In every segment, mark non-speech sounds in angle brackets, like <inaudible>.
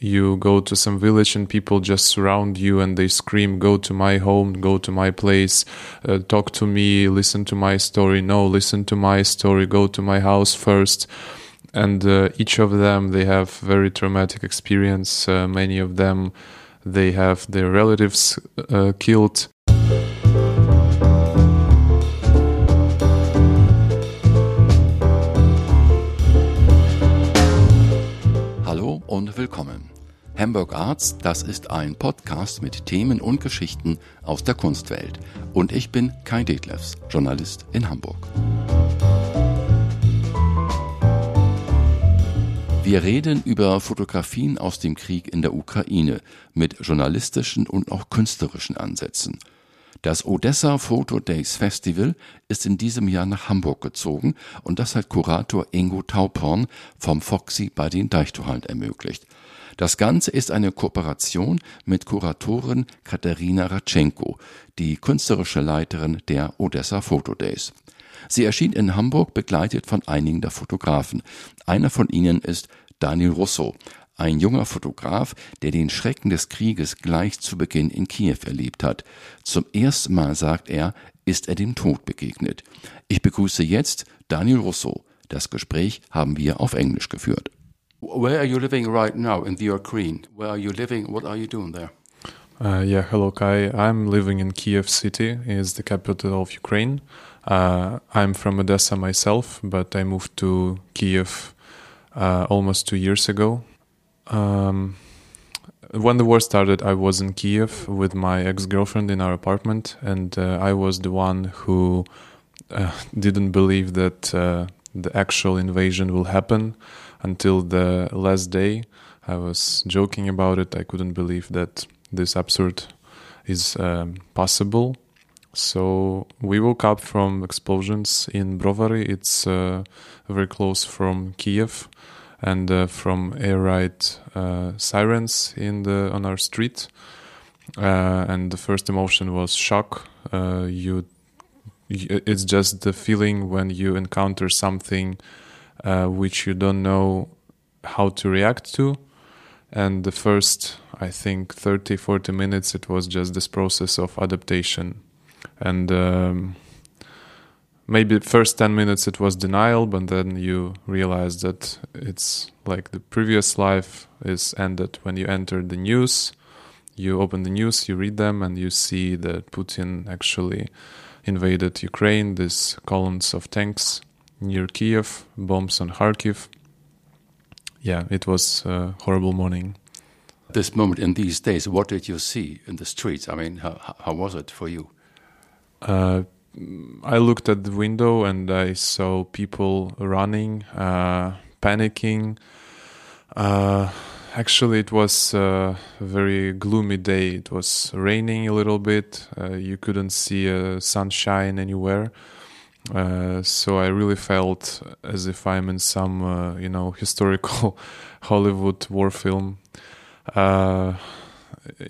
you go to some village and people just surround you and they scream go to my home go to my place uh, talk to me listen to my story. No listen to my story go to my house first. And uh, each of them they have very traumatic experience. Uh, many of them they have their relatives uh, killed. Und willkommen. Hamburg Arts, das ist ein Podcast mit Themen und Geschichten aus der Kunstwelt. Und ich bin Kai Detlefs, Journalist in Hamburg. Wir reden über Fotografien aus dem Krieg in der Ukraine mit journalistischen und auch künstlerischen Ansätzen. Das Odessa Photo Days Festival ist in diesem Jahr nach Hamburg gezogen und das hat Kurator Ingo Tauporn vom Foxy bei den Deichtorhallen ermöglicht. Das Ganze ist eine Kooperation mit Kuratorin Katharina Ratschenko, die künstlerische Leiterin der Odessa Photo Days. Sie erschien in Hamburg begleitet von einigen der Fotografen. Einer von ihnen ist Daniel Russo, ein junger Fotograf, der den Schrecken des Krieges gleich zu Beginn in Kiew erlebt hat. Zum ersten Mal, sagt er, ist er dem Tod begegnet. Ich begrüße jetzt Daniel Russo. Das Gespräch haben wir auf Englisch geführt. Where are you living right now in the Ukraine? Where are you living? What are you doing there? Uh, yeah, hello Kai. I'm living in Kiev city. It's the capital of Ukraine. Uh, I'm from Odessa myself, but I moved to Kiev uh, almost two years ago. Um, when the war started, I was in Kiev with my ex girlfriend in our apartment, and uh, I was the one who uh, <laughs> didn't believe that uh, the actual invasion will happen until the last day. I was joking about it. I couldn't believe that this absurd is um, possible. So we woke up from explosions in Brovary. It's uh, very close from Kiev and uh, from air raid uh, sirens in the on our street. Uh, and the first emotion was shock. you, it's just the feeling when you encounter something which you don't know how to react to. And the first i think 30 40 minutes it was just this process of adaptation. And um, maybe first 10 minutes it was denial but then you realize that it's like the previous life is ended. When you enter the news you open the news you read them and you see that putin actually invaded ukraine these columns of tanks near kiev bombs on kharkiv yeah it was a horrible morning this moment in these days what did you see in the streets i mean how, how was it for you uh, I looked at the window and I saw people running, uh, panicking. Uh, actually, it was a very gloomy day. It was raining a little bit. Uh, you couldn't see a sunshine anywhere. Uh, so I really felt as if I'm in some, uh, you know, <laughs> historical Hollywood war film. Uh,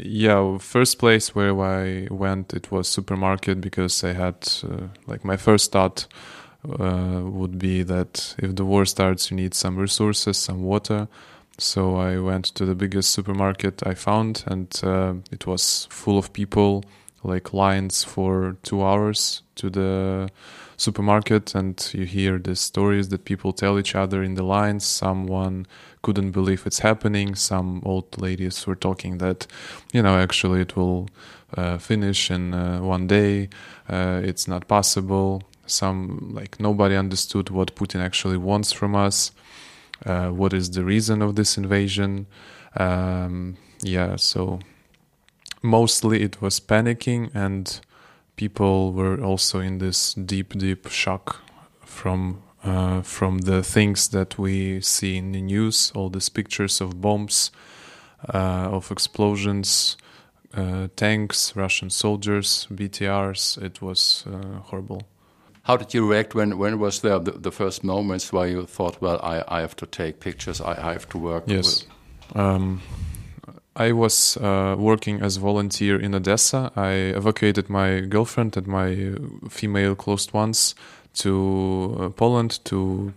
yeah, first place where I went it was supermarket because I had uh, like my first thought uh, would be that if the war starts, you need some resources, some water. So I went to the biggest supermarket I found, and it was full of people, like lines for two hours to the supermarket. And you hear the stories that people tell each other in the lines. Someone couldn't believe it's happening. Some old ladies were talking that, you know, actually it will uh, finish in uh, one day. Uh, it's not possible. Some, like, nobody understood what Putin actually wants from us. Uh, what is the reason of this invasion? Um, yeah, so mostly it was panicking, and people were also in this deep, deep shock from uh, from the things that we see in the news, all these pictures of bombs, uh, of explosions, uh, tanks, Russian soldiers, BTRs. It was uh, horrible. How did you react when when was there the, the first moments where you thought, well, I, I have to take pictures, I, I have to work? Yes. Um, I was uh, working as volunteer in Odessa. I evacuated my girlfriend and my female close ones to uh, Poland, to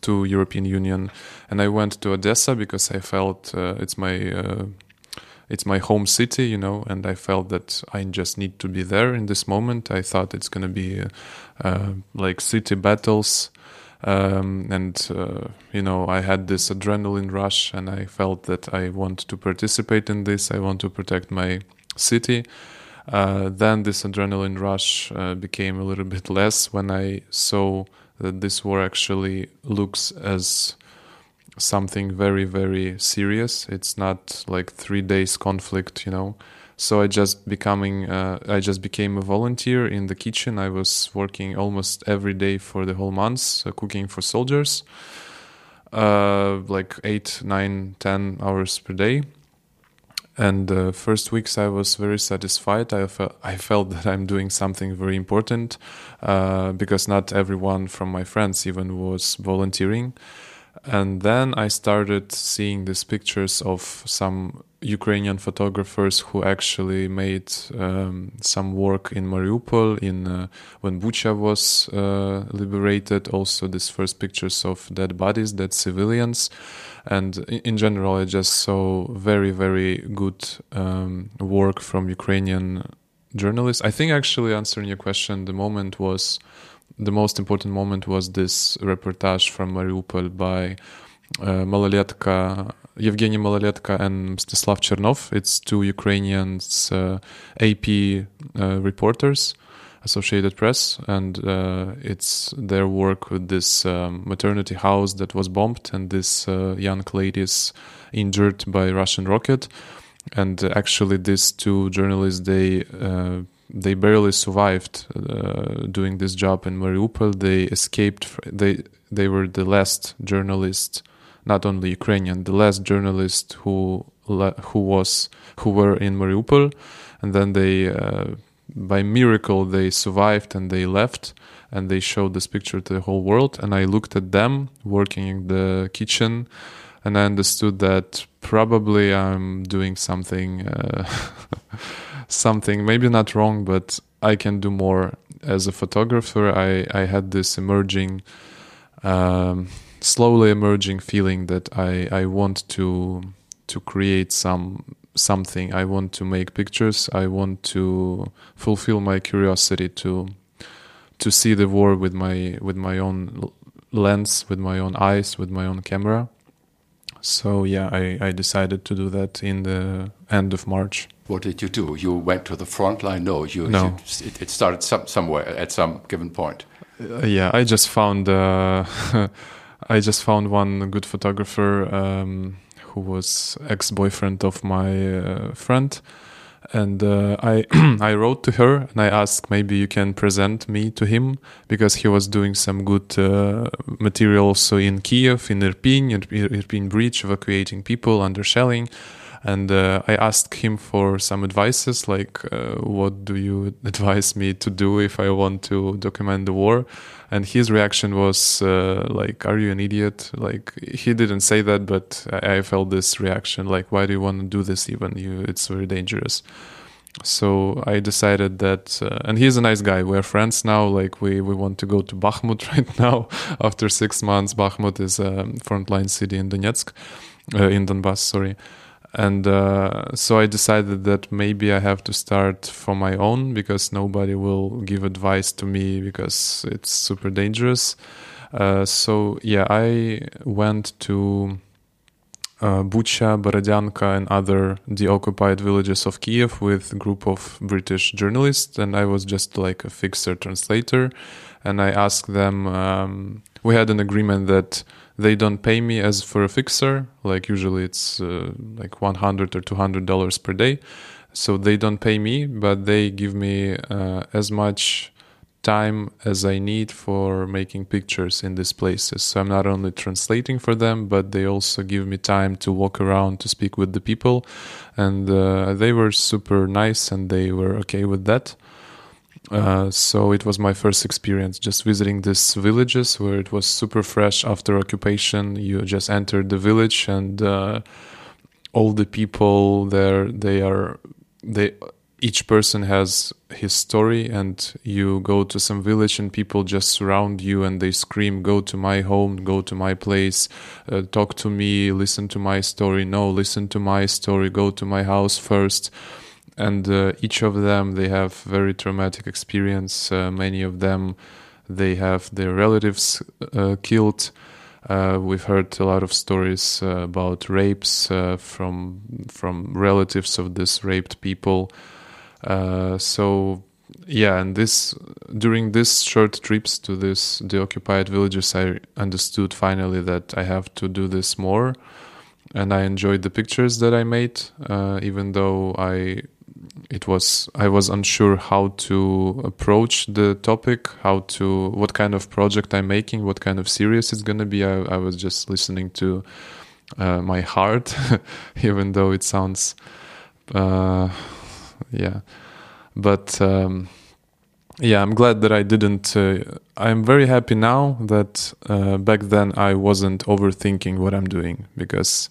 to European Union, and I went to Odessa because I felt uh, it's my uh, it's my home city, you know, and I felt that I just need to be there in this moment. I thought it's gonna be uh, like city battles. Um, and uh, you know i had this adrenaline rush and i felt that i want to participate in this i want to protect my city uh, then this adrenaline rush uh, became a little bit less when I saw that this war actually looks as something very very serious. It's not like three days conflict, you know. So I just becoming uh, I just became a volunteer in the kitchen. I was working almost every day for the whole month, cooking for soldiers, uh, like eight, nine, ten hours per day and the uh, first weeks I was very satisfied. I, fe- I felt that I'm doing something very important uh, because not everyone from my friends even was volunteering. And then I started seeing these pictures of some Ukrainian photographers who actually made um, some work in Mariupol in uh, when Bucha was uh, liberated. Also, these first pictures of dead bodies, dead civilians, and in general, I just saw very, very good um, work from Ukrainian journalists. I think actually answering your question, the moment was the most important moment was this reportage from Mariupol by uh, Maloletka, Evgeny and Mstislav Chernov. It's two Ukrainians uh, AP uh, reporters, Associated Press, and uh, it's their work with this um, maternity house that was bombed and this uh, young ladies injured by Russian rocket. And actually, these two journalists they uh, they barely survived uh, doing this job in Mariupol. They escaped. They they were the last journalists, not only Ukrainian, the last journalists who who was who were in Mariupol, and then they uh, by miracle they survived and they left and they showed this picture to the whole world. And I looked at them working in the kitchen, and I understood that probably I'm doing something. Uh, <laughs> something maybe not wrong but i can do more as a photographer. I i had this emerging um, slowly emerging feeling that i i want to to create some something. I want to make pictures. I want to fulfill my curiosity to to see the world with my with my own lens with my own eyes with my own camera so yeah i i decided to do that in the end of march what did you do? You went to the front line? No, you. No. You, it, it, started some, somewhere at some given point. Uh, yeah, I just found. Uh, <laughs> I just found one good photographer um, who was ex-boyfriend of my uh, friend, and uh, I <clears throat> I wrote to her and I asked maybe you can present me to him because he was doing some good uh, material also in Kiev, in Irpin, Irpin Bridge, evacuating people under shelling and uh, I asked him for some advices, like uh, what do you <laughs> advise me to do if I want to document the war? And his reaction was uh, like, "Are you an idiot?" Like he didn't say that, but I, felt this reaction, like, "Why do you want to do this? Even you, it's very dangerous." So I decided that, uh, and he's a nice guy. We're friends now. Like we we want to go to Bakhmut <laughs> right now. After six months, Bakhmut is a frontline city in Donetsk, uh, in Donbass. Sorry and uh, so I decided that maybe I have to start for my own because nobody will give advice to me because it's super dangerous. Uh, so yeah, I went to uh, Bucha, Borodyanka, and other deoccupied villages of Kiev with a group of British journalists, and I was just like a fixer translator. And I asked them. Um, we had an agreement that they don't pay me as for a fixer like usually it's uh, like 100 or 200 dollars per day. So they don't pay me but they give me uh, as much time as i need for making pictures in these places. So i'm not only translating for them but they also give me time to walk around to speak with the people. And uh, they were super nice and they were okay with that uh, so it was my first experience just visiting these villages where it was super fresh after occupation. You just entered the village and uh, all the people there they are they each person has his story and you go to some village and people just surround you and they scream go to my home go to my place uh, talk to me listen to my story no listen to my story go to my house first and uh, each of them they have very traumatic experience. Uh, many of them they have their relatives uh, killed. Uh, we've heard a lot of stories uh, about rapes from from relatives of this raped people. Uh, so yeah, and this during this short trips to this the occupied villages, I understood finally that I have to do this more, and I enjoyed the pictures that I made, uh, even though I it was I was unsure how to approach the topic, how to what kind of project I'm making, what kind of series it's gonna be. I, I was just listening to uh, my heart, <laughs> even though it sounds. Uh, yeah but um, yeah i'm glad that i didn't uh, i'm very happy now that uh, back then i wasn't overthinking what i'm doing because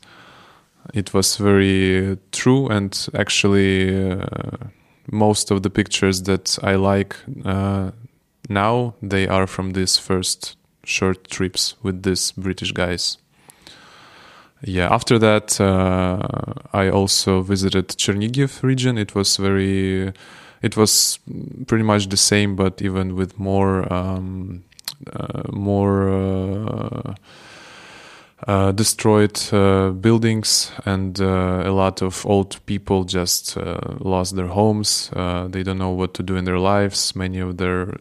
it was very true and actually uh, most of the pictures that i like uh, now they are from these first short trips with these british guys. Yeah after that uh, i also visited chernigiv region. It was very it was pretty much the same but even with more um, uh, more uh, uh, destroyed uh, buildings and uh, a lot of old people just uh, lost their homes they don't know what to do in their lives many of their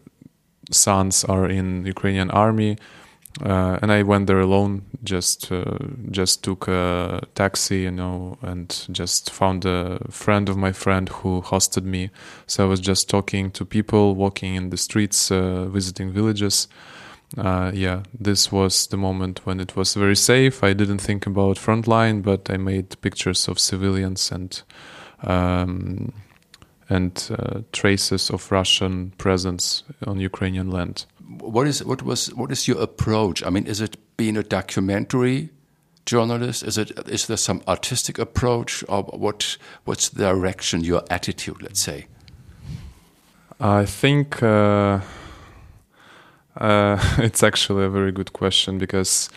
sons are in ukrainian army uh, and I went there alone. Just uh, just took a taxi, you know, and just found a friend of my friend who hosted me. So I was just talking to people, walking in the streets, uh, visiting villages. Uh, yeah, this was the moment when it was very safe. I didn't think about frontline, but I made pictures of civilians and um, and uh, traces of Russian presence on Ukrainian land what is what was what is your approach? I mean, is it being a documentary journalist? Is it is there some artistic approach, or what what's the direction, your attitude? Let's say. I think uh, uh, <laughs> it's actually a very good question because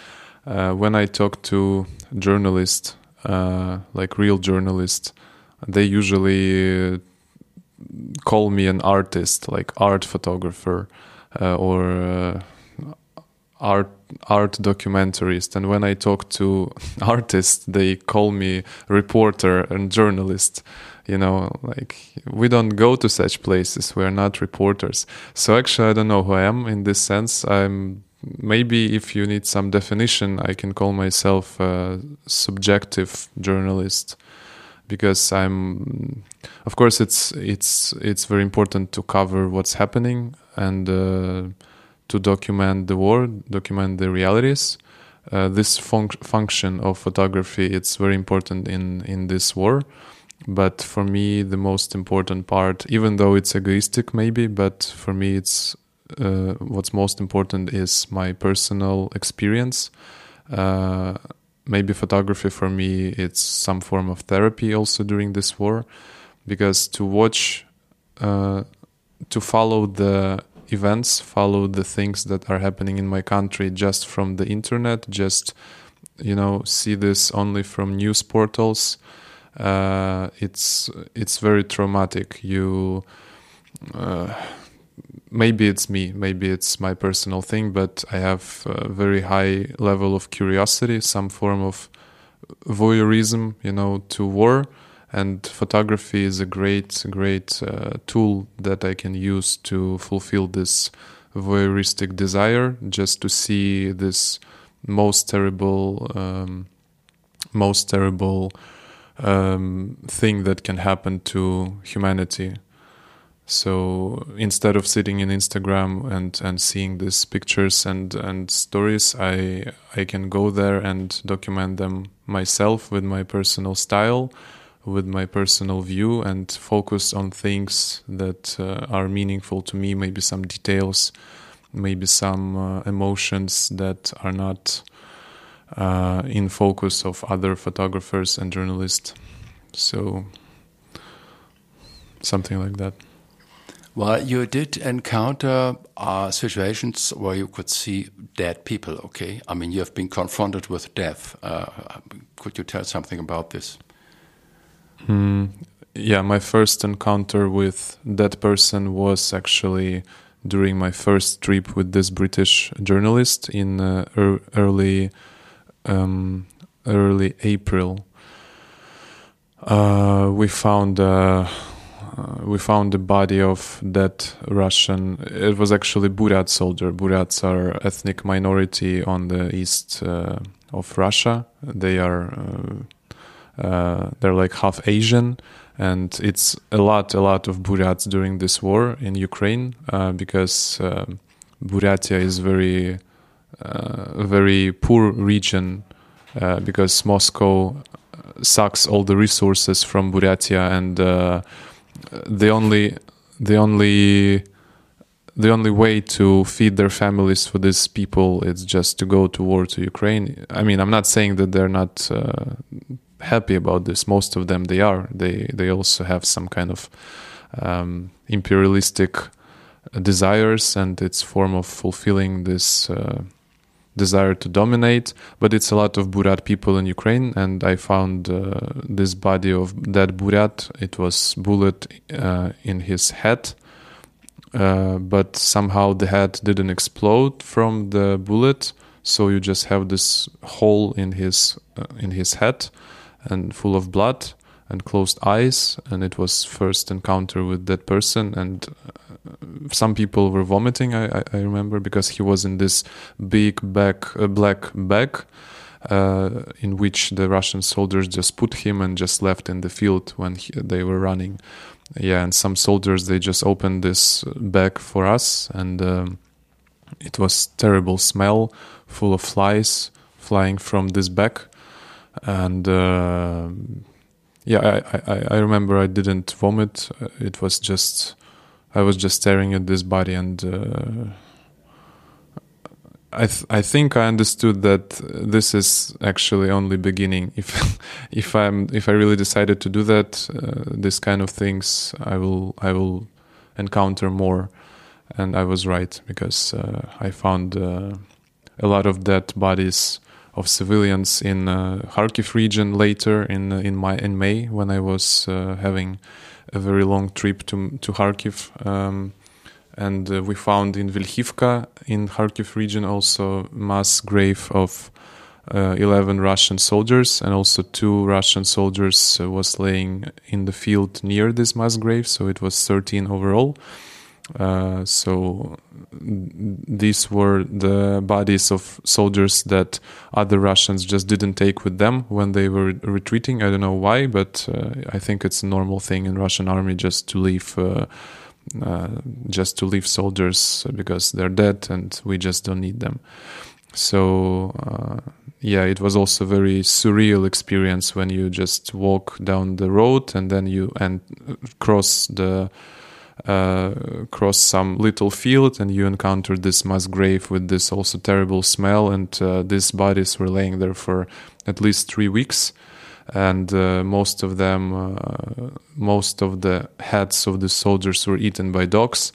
uh, when I talk to journalists, uh, like real journalists, they usually call me an artist, like art photographer uh, or uh, art art documentarist and when i talk to <laughs> artists they call me reporter and journalist. You know like we don't go to such places. We're not reporters. So actually i don't know who i am in this sense. I'm maybe if you need some definition i can call myself a subjective journalist. Because i'm of course it's it's it's very important to cover what's happening. And uh, to document the world, document the realities. Uh, this fun- function of photography it's very important in in this war. But for me, the most important part, even though it's egoistic, maybe, but for me, it's uh, what's most important is my personal experience. Uh, maybe photography for me, it's some form of therapy also during this war, because to watch, uh, to follow the events, follow the things that are happening in my country just from the internet, just you know see this only from news portals. Uh, it's it's very traumatic. You uh, maybe it's me, maybe it's my personal thing, but I have a very high level of curiosity, some form of voyeurism, you know, to war and photography is a great great uh, tool that i can use to fulfill this voyeuristic desire just to see this most terrible um, most terrible um, thing that can happen to humanity. So instead of sitting in instagram and and seeing these pictures and and stories i i can go there and document them myself with my personal style with my personal view and focus on things that uh, are meaningful to me, maybe some details, maybe some uh, emotions that are not uh, in focus of other photographers and journalists. So something like that. Well, you did encounter uh, situations where you could see dead people, okay? I mean, you have been confronted with death. Uh, could you tell something about this? Mm, yeah, my first encounter with that person was actually during my first trip with this British journalist in uh, er early um, early April. Uh, we found uh, uh, we found the body of that Russian. It was actually Buryat soldier. Buryats are ethnic minority on the east uh, of Russia. They are uh, uh, they're like half Asian, and it's a lot a lot of Buryats during this war in Ukraine uh, because Buryatia is very very poor region because Moscow sucks all the resources from Buryatia and the only the only the only way to feed their families for these people is just to go to war to Ukraine. I mean, I'm not saying that they're not uh, happy about this. Most of them they are. They they also have some kind of um, imperialistic desires, and it's form of fulfilling this. Uh, desire to dominate, but it's a lot of Buryat people in Ukraine. And I found uh, this body of dead Buryat. It was bullet uh, in his head, uh, but somehow the head didn't explode from the bullet. So you just have this hole in his uh, in his head, and full of blood and closed eyes. And it was first encounter with that person, and some people were vomiting. I, I, remember because he was in this big bag, uh, black bag, uh, in which the Russian soldiers just put him and just left in the field when he, they were running. Yeah, and some soldiers they just opened this bag for us, and um, it was terrible smell, full of flies flying from this bag, and. Uh, yeah, I, I, I remember I didn't vomit. It was just I was just staring at this body and uh, I th- I think I understood that this is actually only beginning. <laughs> If if I'm if I really decided to do that, uh, this kind of things I will I will encounter more, and I was right because uh, I found uh, a lot of dead bodies of civilians in uh, Kharkiv region later in in my in May when I was uh, having a very long trip to to Kharkiv. Um, and uh, we found in Vilkhivka in Kharkiv region also mass grave of uh, 11 Russian soldiers and also two Russian soldiers uh, was laying in the field near this mass grave so it was 13 overall uh, so these were the bodies of soldiers that other Russians just didn't take with them when they were retreating. I don't know why, but uh, I think it's a normal thing in Russian army just to leave. Uh, uh just to leave soldiers because they're dead and we just don't need them. So uh, yeah, it was also a very surreal experience when you just walk down the road and then you and cross the uh, cross some little field and you encounter this mass grave with this also terrible smell and uh, these bodies were laying there for at least three weeks. And uh, most of them uh, most of the heads of the soldiers were eaten by dogs.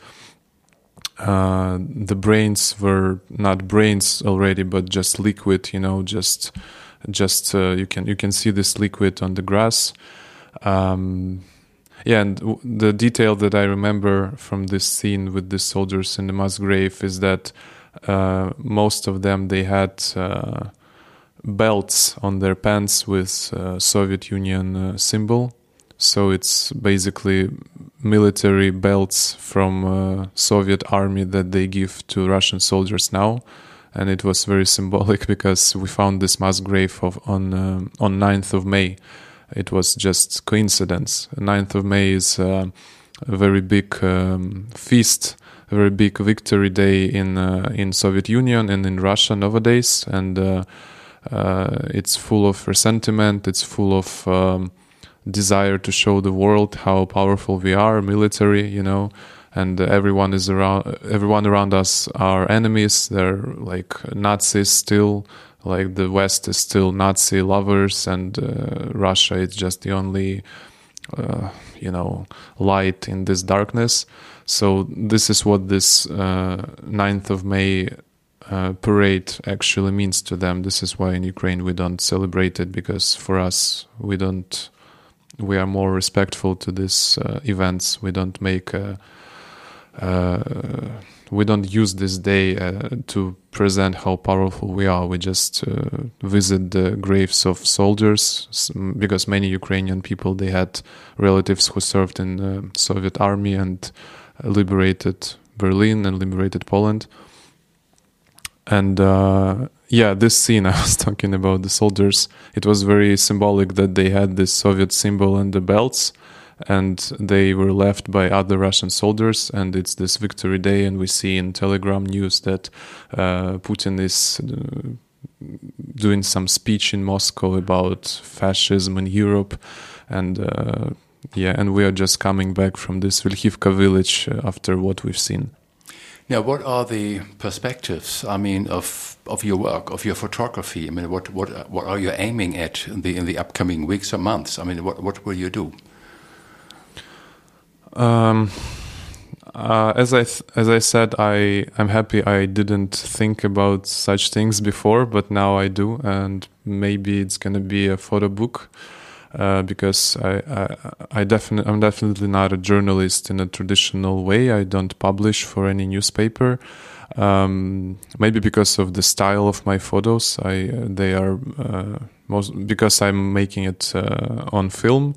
Uh, the brains were not brains already but just liquid you know just just uh, you can you can see this liquid on the grass. Um, yeah, and the detail that I remember from this scene with the soldiers in the mass grave is that uh, most of them they had uh, belts on their pants with uh, Soviet Union uh, symbol. So it's basically military belts from uh, Soviet army that they give to Russian soldiers now, and it was very symbolic <laughs> because we found this mass grave of on um, on 9th of May it was just coincidence. 9th of May is uh, a very big um, feast, a very big victory day in uh, in Soviet Union and in Russia nowadays, and uh, uh it's full of resentment. It's full of um, desire to show the world how powerful we are, military, you know. And everyone is around. Everyone around us are enemies. They're like Nazis still like the West is still Nazi lovers and uh, Russia is just the only, uh, you know, light in this darkness. So this is what this uh, 9th of May uh, parade actually means to them. This is why in Ukraine we don't celebrate it because for us we don't. We are more respectful to these uh, events. We don't make. A, uh, we don't use this day uh, to present how powerful we are. We just uh, visit the graves of soldiers because many Ukrainian people they had relatives who served in the Soviet army and liberated Berlin and liberated Poland. And uh, yeah, this scene <laughs> I was talking about the soldiers. It was very symbolic that they had this Soviet symbol and the belts and they were left by other Russian soldiers. And it's this Victory Day, and we see in Telegram news that uh, Putin is uh, doing some speech in Moscow about fascism in Europe, and uh, yeah, and we are just coming back from this Vilkhivka village uh, after what we've seen. Now, what are the perspectives? I mean, of of your work, of your photography. I mean, what what what are you aiming at in the in the upcoming weeks or months? I mean, what what will you do? Um, uh, as I as I said, I I'm happy I didn't think about such things before, but now I do, and maybe it's gonna be a photo book. Uh, because I, I, I definitely I'm definitely not a journalist in a traditional way. I don't publish for any newspaper. Um, maybe because of the style of my photos, I they are uh, most because I'm making it uh, on film.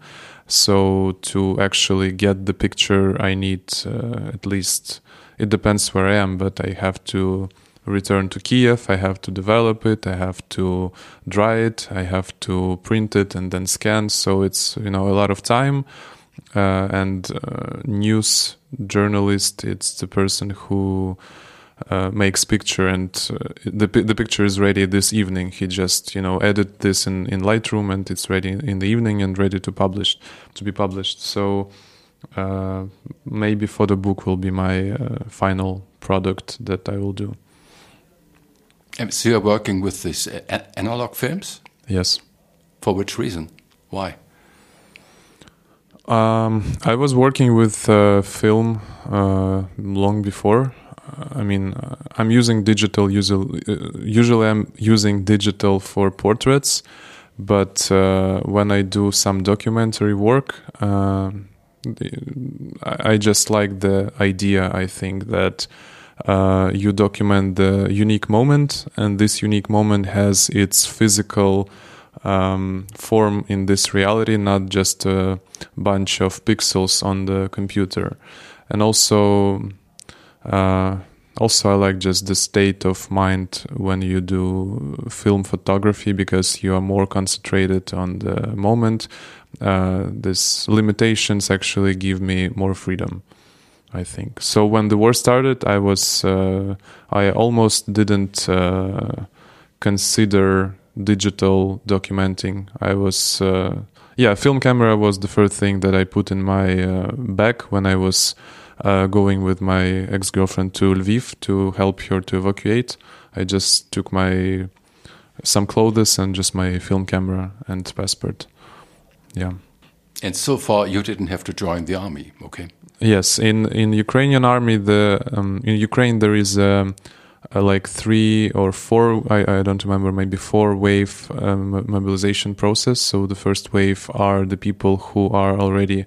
So to actually get the picture, I need uh, at least, it depends where I am, but I have to return to Kiev, I have to develop it, I have to dry it, I have to print it and then scan. So it's, you know, a lot of time. Uh, and uh, news journalist, it's the person who uh, makes picture and uh, the the picture is ready this evening. He just you know edit this in in Lightroom and it's ready in the evening and ready to publish to be published. So uh, maybe for the book will be my uh, final product that I will do. And so you're working with these analog films. Yes. For which reason? Why? Um, I was working with uh, film uh, long before. I mean, uh, I'm using digital. Usually, uh, usually I'm using digital for portraits, but uh, when I do some documentary work, uh, I just like the idea. I think that uh, you document the unique moment, and this unique moment has its physical um, form in this reality, not just a bunch of pixels on the computer. And also, uh, also, I like just the state of mind when you do film photography because you are more concentrated on the moment. Uh, these limitations actually give me more freedom. I think so. When the war started, I was uh, I almost didn't uh, consider digital documenting. I was uh, yeah, film camera was the first thing that I put in my uh, bag when I was uh, going with my ex girlfriend to Lviv to help her to evacuate. I just took my some clothes and just my film camera and passport. Yeah. And so far, you didn't have to join the army, okay? Yes, in in Ukrainian army, the um, in Ukraine there is um, uh, like three or four. I, I don't remember, maybe four wave um, mobilization process. So the first wave are the people who are already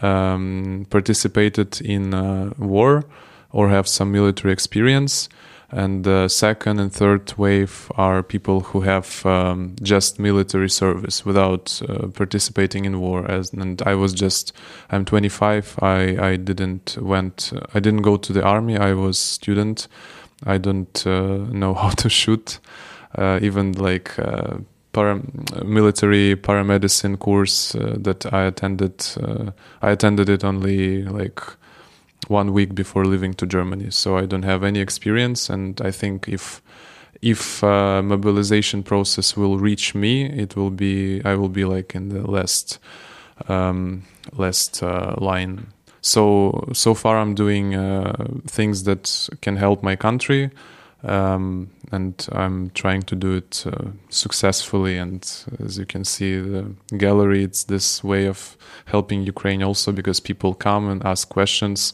um, participated in war or have some military experience. And the second and third wave are people who have um, just military service without uh, participating in war. As and I was just, I'm 25. I I didn't went. I didn't go to the army. I was student. I don't uh, know <laughs> how to shoot. Uh, even like uh, para, military paramedicine course uh, that I attended. Uh, I attended it only like one week before leaving to Germany, so I don't have any experience. And I think if if uh, mobilization process will reach me, it will be I will be like in the last um, last uh, line. So so far, I'm doing uh, things that can help my country um, and I'm trying to do it uh, successfully. And as you can see, the gallery it's this way of helping Ukraine also because people come and ask questions.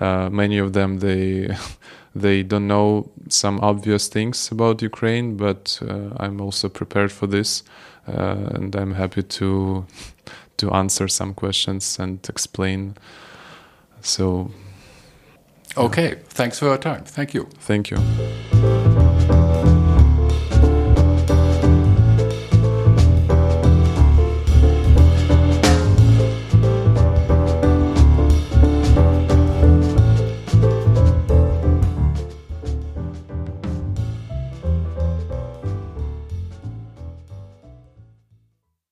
Uh, many of them they <laughs> they don't know some obvious things about Ukraine, but uh, I'm also prepared for this, uh, and I'm happy to <laughs> to answer some questions and explain. So Okay, thanks for your time. Thank you. Thank you.